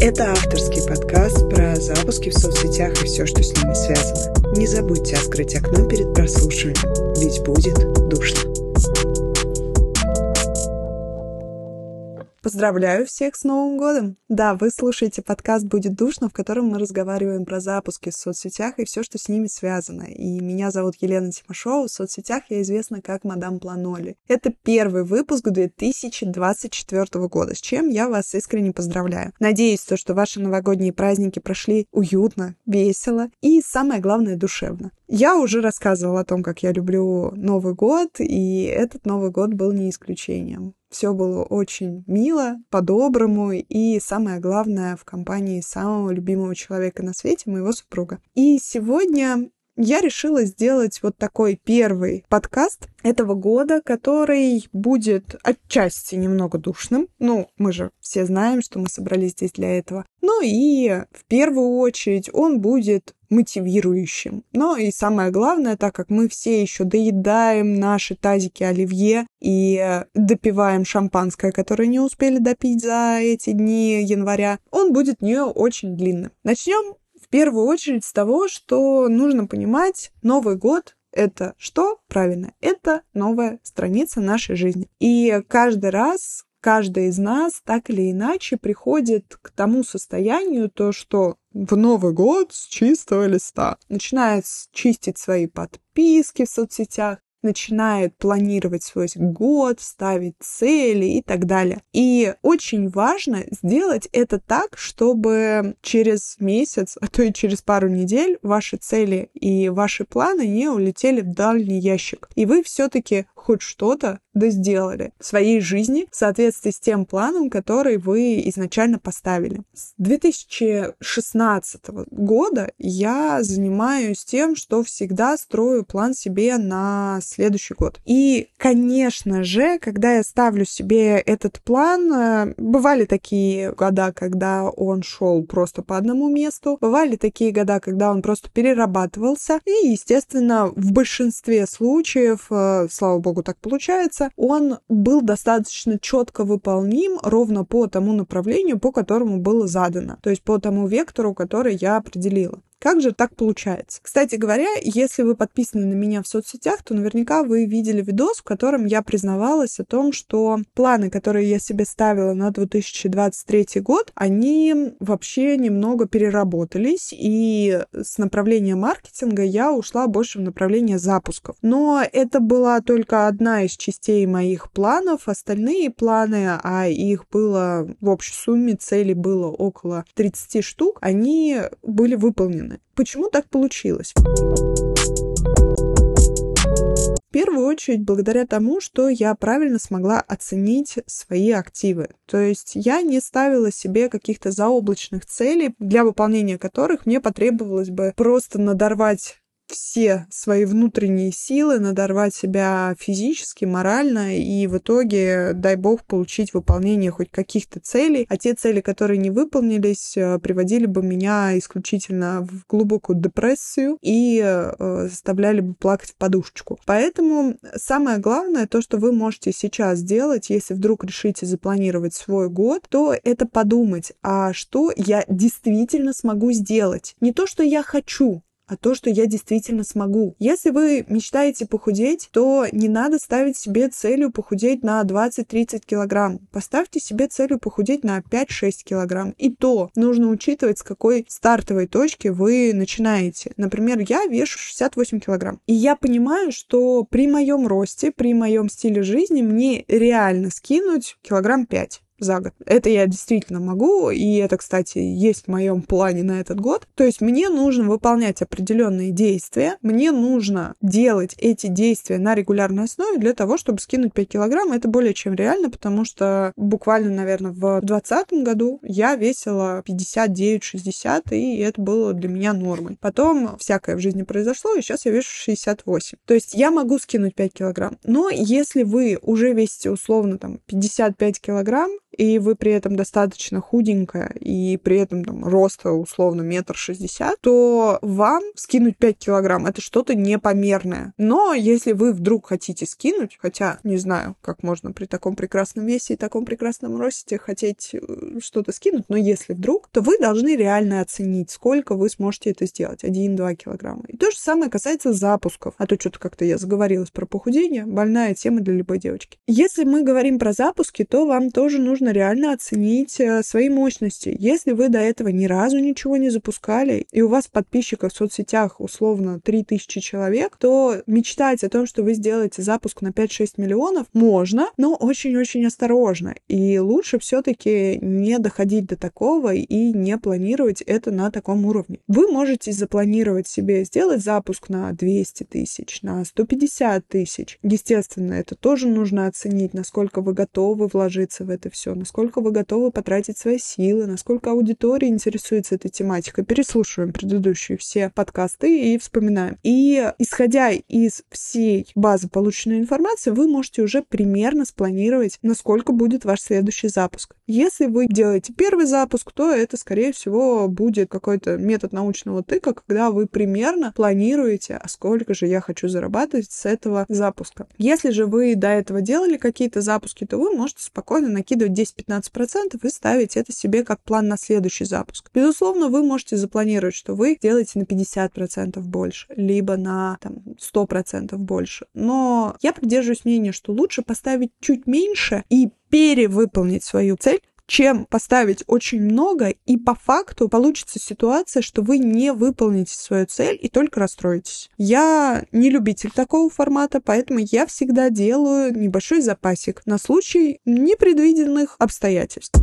Это авторский подкаст про запуски в соцсетях и все, что с ними связано. Не забудьте открыть окно перед прослушиванием, ведь будет душно. Поздравляю всех с Новым годом! Да, вы слушаете подкаст «Будет душно», в котором мы разговариваем про запуски в соцсетях и все, что с ними связано. И меня зовут Елена Тимошова. В соцсетях я известна как Мадам Планоли. Это первый выпуск 2024 года, с чем я вас искренне поздравляю. Надеюсь, то, что ваши новогодние праздники прошли уютно, весело и, самое главное, душевно. Я уже рассказывала о том, как я люблю Новый год, и этот Новый год был не исключением. Все было очень мило, по-доброму и, самое главное, в компании самого любимого человека на свете, моего супруга. И сегодня я решила сделать вот такой первый подкаст этого года, который будет отчасти немного душным. Ну, мы же все знаем, что мы собрались здесь для этого. Ну и в первую очередь он будет мотивирующим. Но и самое главное, так как мы все еще доедаем наши тазики оливье и допиваем шампанское, которое не успели допить за эти дни января, он будет не очень длинным. Начнем в первую очередь с того, что нужно понимать, Новый год это что? Правильно, это новая страница нашей жизни. И каждый раз каждый из нас так или иначе приходит к тому состоянию, то, что в Новый год с чистого листа начинает чистить свои подписки в соцсетях, начинает планировать свой год, ставить цели и так далее. И очень важно сделать это так, чтобы через месяц, а то и через пару недель ваши цели и ваши планы не улетели в дальний ящик. И вы все-таки хоть что-то да сделали в своей жизни в соответствии с тем планом, который вы изначально поставили. С 2016 года я занимаюсь тем, что всегда строю план себе на следующий год. И, конечно же, когда я ставлю себе этот план, э, бывали такие года, когда он шел просто по одному месту, бывали такие года, когда он просто перерабатывался, и, естественно, в большинстве случаев, э, слава богу, так получается, он был достаточно четко выполним ровно по тому направлению, по которому было задано, то есть по тому вектору, который я определила. Как же так получается? Кстати говоря, если вы подписаны на меня в соцсетях, то наверняка вы видели видос, в котором я признавалась о том, что планы, которые я себе ставила на 2023 год, они вообще немного переработались, и с направления маркетинга я ушла больше в направление запусков. Но это была только одна из частей моих планов. Остальные планы, а их было в общей сумме, целей было около 30 штук, они были выполнены стороны. Почему так получилось? В первую очередь благодаря тому, что я правильно смогла оценить свои активы. То есть я не ставила себе каких-то заоблачных целей, для выполнения которых мне потребовалось бы просто надорвать все свои внутренние силы, надорвать себя физически, морально, и в итоге, дай бог, получить выполнение хоть каких-то целей. А те цели, которые не выполнились, э, приводили бы меня исключительно в глубокую депрессию и э, заставляли бы плакать в подушечку. Поэтому самое главное, то, что вы можете сейчас сделать, если вдруг решите запланировать свой год, то это подумать, а что я действительно смогу сделать. Не то, что я хочу, а то, что я действительно смогу. Если вы мечтаете похудеть, то не надо ставить себе целью похудеть на 20-30 килограмм. Поставьте себе целью похудеть на 5-6 килограмм. И то нужно учитывать, с какой стартовой точки вы начинаете. Например, я вешу 68 килограмм. И я понимаю, что при моем росте, при моем стиле жизни мне реально скинуть килограмм 5 за год. Это я действительно могу, и это, кстати, есть в моем плане на этот год. То есть мне нужно выполнять определенные действия, мне нужно делать эти действия на регулярной основе для того, чтобы скинуть 5 килограмм. Это более чем реально, потому что буквально, наверное, в 2020 году я весила 59-60, и это было для меня нормой. Потом всякое в жизни произошло, и сейчас я вешу 68. То есть я могу скинуть 5 килограмм. Но если вы уже весите условно там 55 килограмм, и вы при этом достаточно худенькая, и при этом там роста условно метр шестьдесят, то вам скинуть 5 килограмм это что-то непомерное. Но если вы вдруг хотите скинуть, хотя не знаю, как можно при таком прекрасном весе и таком прекрасном росте хотеть э, что-то скинуть, но если вдруг, то вы должны реально оценить, сколько вы сможете это сделать. 1-2 килограмма. И то же самое касается запусков. А то что-то как-то я заговорилась про похудение. Больная тема для любой девочки. Если мы говорим про запуски, то вам тоже нужно реально оценить э, свои мощности. Если вы до этого ни разу ничего не запускали, и у вас подписчиков в соцсетях условно 3000 человек, то мечтать о том, что вы сделаете запуск на 5-6 миллионов, можно, но очень-очень осторожно. И лучше все-таки не доходить до такого и не планировать это на таком уровне. Вы можете запланировать себе сделать запуск на 200 тысяч, на 150 тысяч. Естественно, это тоже нужно оценить, насколько вы готовы вложиться в это все, насколько вы готовы потратить свои силы, насколько аудитория интересуется этой тематикой. Переслушиваем предыдущие все подкасты и вспоминаем. И исходя из всей базы полученной информации, вы можете уже примерно спланировать, насколько будет ваш следующий запуск. Если вы делаете первый запуск, то это, скорее всего, будет какой-то метод научного тыка, когда вы примерно планируете, а сколько же я хочу зарабатывать с этого запуска. Если же вы до этого делали какие-то запуски, то вы можете спокойно накидывать 10-15% и ставить это себе как план на следующий запуск. Безусловно, вы можете запланировать, что вы делаете на 50% больше, либо на там, 100% больше. Но я придерживаюсь мнения, что лучше поставить чуть меньше и перевыполнить свою цель, чем поставить очень много, и по факту получится ситуация, что вы не выполните свою цель и только расстроитесь. Я не любитель такого формата, поэтому я всегда делаю небольшой запасик на случай непредвиденных обстоятельств.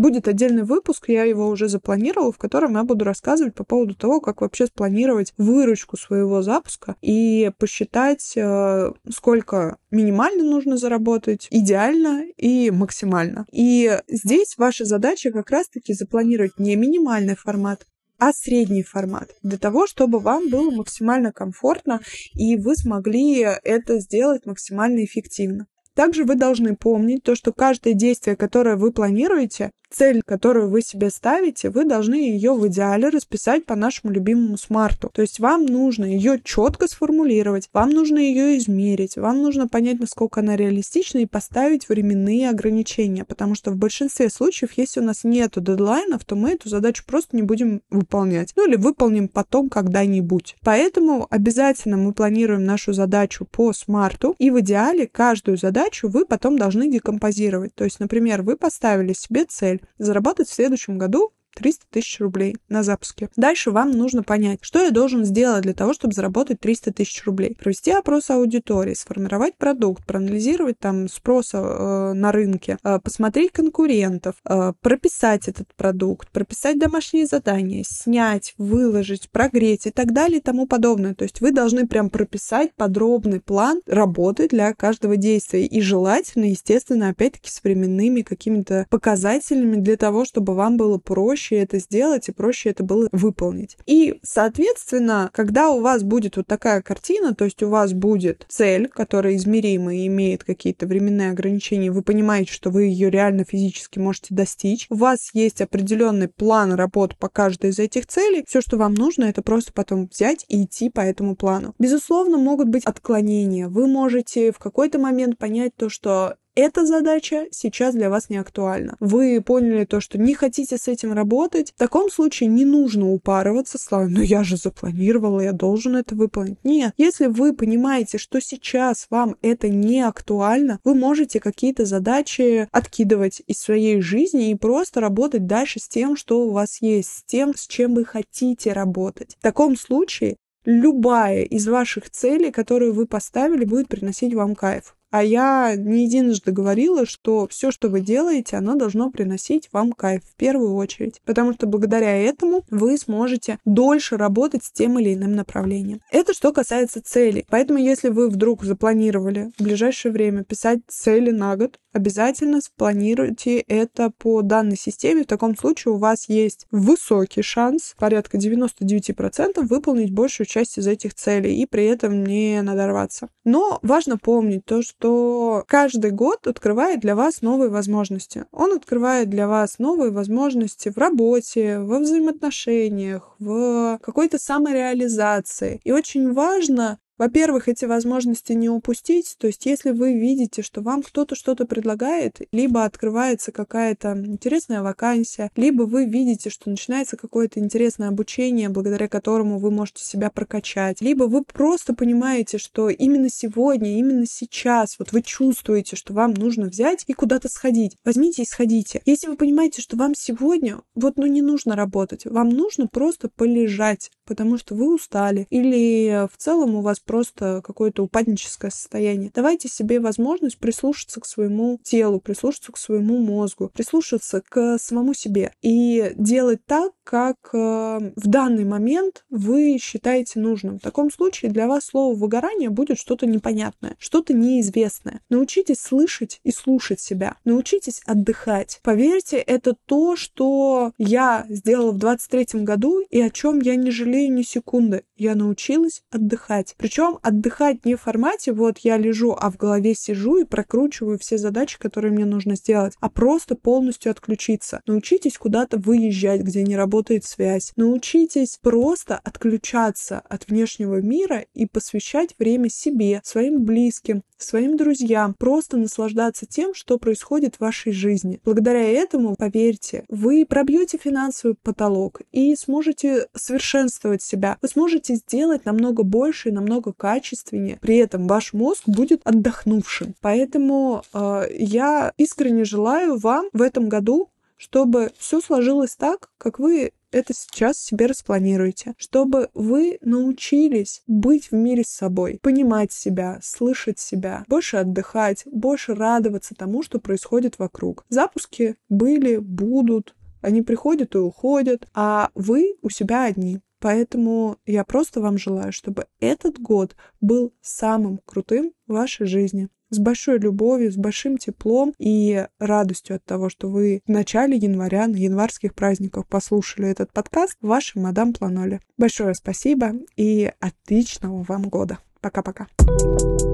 Будет отдельный выпуск, я его уже запланировала, в котором я буду рассказывать по поводу того, как вообще спланировать выручку своего запуска и посчитать, э, сколько минимально нужно заработать, идеально и максимально. И здесь ваша задача как раз-таки запланировать не минимальный формат, а средний формат, для того, чтобы вам было максимально комфортно и вы смогли это сделать максимально эффективно. Также вы должны помнить то, что каждое действие, которое вы планируете, цель, которую вы себе ставите, вы должны ее в идеале расписать по нашему любимому смарту. То есть вам нужно ее четко сформулировать, вам нужно ее измерить, вам нужно понять, насколько она реалистична и поставить временные ограничения, потому что в большинстве случаев, если у нас нет дедлайнов, то мы эту задачу просто не будем выполнять. Ну или выполним потом когда-нибудь. Поэтому обязательно мы планируем нашу задачу по смарту, и в идеале каждую задачу вы потом должны декомпозировать. То есть, например, вы поставили себе цель заработать в следующем году 300 тысяч рублей на запуске. Дальше вам нужно понять, что я должен сделать для того, чтобы заработать 300 тысяч рублей. Провести опрос аудитории, сформировать продукт, проанализировать там спрос э, на рынке, э, посмотреть конкурентов, э, прописать этот продукт, прописать домашние задания, снять, выложить, прогреть и так далее и тому подобное. То есть вы должны прям прописать подробный план работы для каждого действия и желательно, естественно, опять-таки с временными какими-то показателями для того, чтобы вам было проще проще это сделать и проще это было выполнить. И, соответственно, когда у вас будет вот такая картина, то есть у вас будет цель, которая измерима и имеет какие-то временные ограничения, вы понимаете, что вы ее реально физически можете достичь, у вас есть определенный план работ по каждой из этих целей, все, что вам нужно, это просто потом взять и идти по этому плану. Безусловно, могут быть отклонения. Вы можете в какой-то момент понять то, что эта задача сейчас для вас не актуальна. Вы поняли то, что не хотите с этим работать. В таком случае не нужно упарываться, слава, ну я же запланировала, я должен это выполнить. Нет, если вы понимаете, что сейчас вам это не актуально, вы можете какие-то задачи откидывать из своей жизни и просто работать дальше с тем, что у вас есть, с тем, с чем вы хотите работать. В таком случае любая из ваших целей, которую вы поставили, будет приносить вам кайф. А я не единожды говорила, что все, что вы делаете, оно должно приносить вам кайф в первую очередь. Потому что благодаря этому вы сможете дольше работать с тем или иным направлением. Это что касается целей. Поэтому, если вы вдруг запланировали в ближайшее время писать цели на год, обязательно спланируйте это по данной системе. В таком случае у вас есть высокий шанс, порядка 99%, выполнить большую часть из этих целей и при этом не надорваться. Но важно помнить то, что что каждый год открывает для вас новые возможности. Он открывает для вас новые возможности в работе, во взаимоотношениях, в какой-то самореализации. И очень важно во-первых, эти возможности не упустить. То есть, если вы видите, что вам кто-то что-то предлагает, либо открывается какая-то интересная вакансия, либо вы видите, что начинается какое-то интересное обучение, благодаря которому вы можете себя прокачать, либо вы просто понимаете, что именно сегодня, именно сейчас, вот вы чувствуете, что вам нужно взять и куда-то сходить. Возьмите и сходите. Если вы понимаете, что вам сегодня вот ну не нужно работать, вам нужно просто полежать, потому что вы устали, или в целом у вас просто какое-то упадническое состояние. Давайте себе возможность прислушаться к своему телу, прислушаться к своему мозгу, прислушаться к самому себе и делать так, как э, в данный момент вы считаете нужным. В таком случае для вас слово выгорание будет что-то непонятное, что-то неизвестное. Научитесь слышать и слушать себя. Научитесь отдыхать. Поверьте, это то, что я сделала в 23 году и о чем я не жалею ни секунды. Я научилась отдыхать. Причем отдыхать не в формате вот я лежу, а в голове сижу и прокручиваю все задачи, которые мне нужно сделать, а просто полностью отключиться. Научитесь куда-то выезжать, где не работает связь. Научитесь просто отключаться от внешнего мира и посвящать время себе, своим близким, своим друзьям, просто наслаждаться тем, что происходит в вашей жизни. Благодаря этому, поверьте, вы пробьете финансовый потолок и сможете совершенствовать себя. Вы сможете сделать намного больше и намного качественнее. При этом ваш мозг будет отдохнувшим. Поэтому э, я искренне желаю вам в этом году чтобы все сложилось так, как вы это сейчас себе распланируете, чтобы вы научились быть в мире с собой, понимать себя, слышать себя, больше отдыхать, больше радоваться тому, что происходит вокруг. Запуски были, будут, они приходят и уходят, а вы у себя одни. Поэтому я просто вам желаю, чтобы этот год был самым крутым в вашей жизни с большой любовью, с большим теплом и радостью от того, что вы в начале января, на январских праздниках послушали этот подкаст, ваша мадам Планоли. Большое спасибо и отличного вам года. Пока-пока. thank you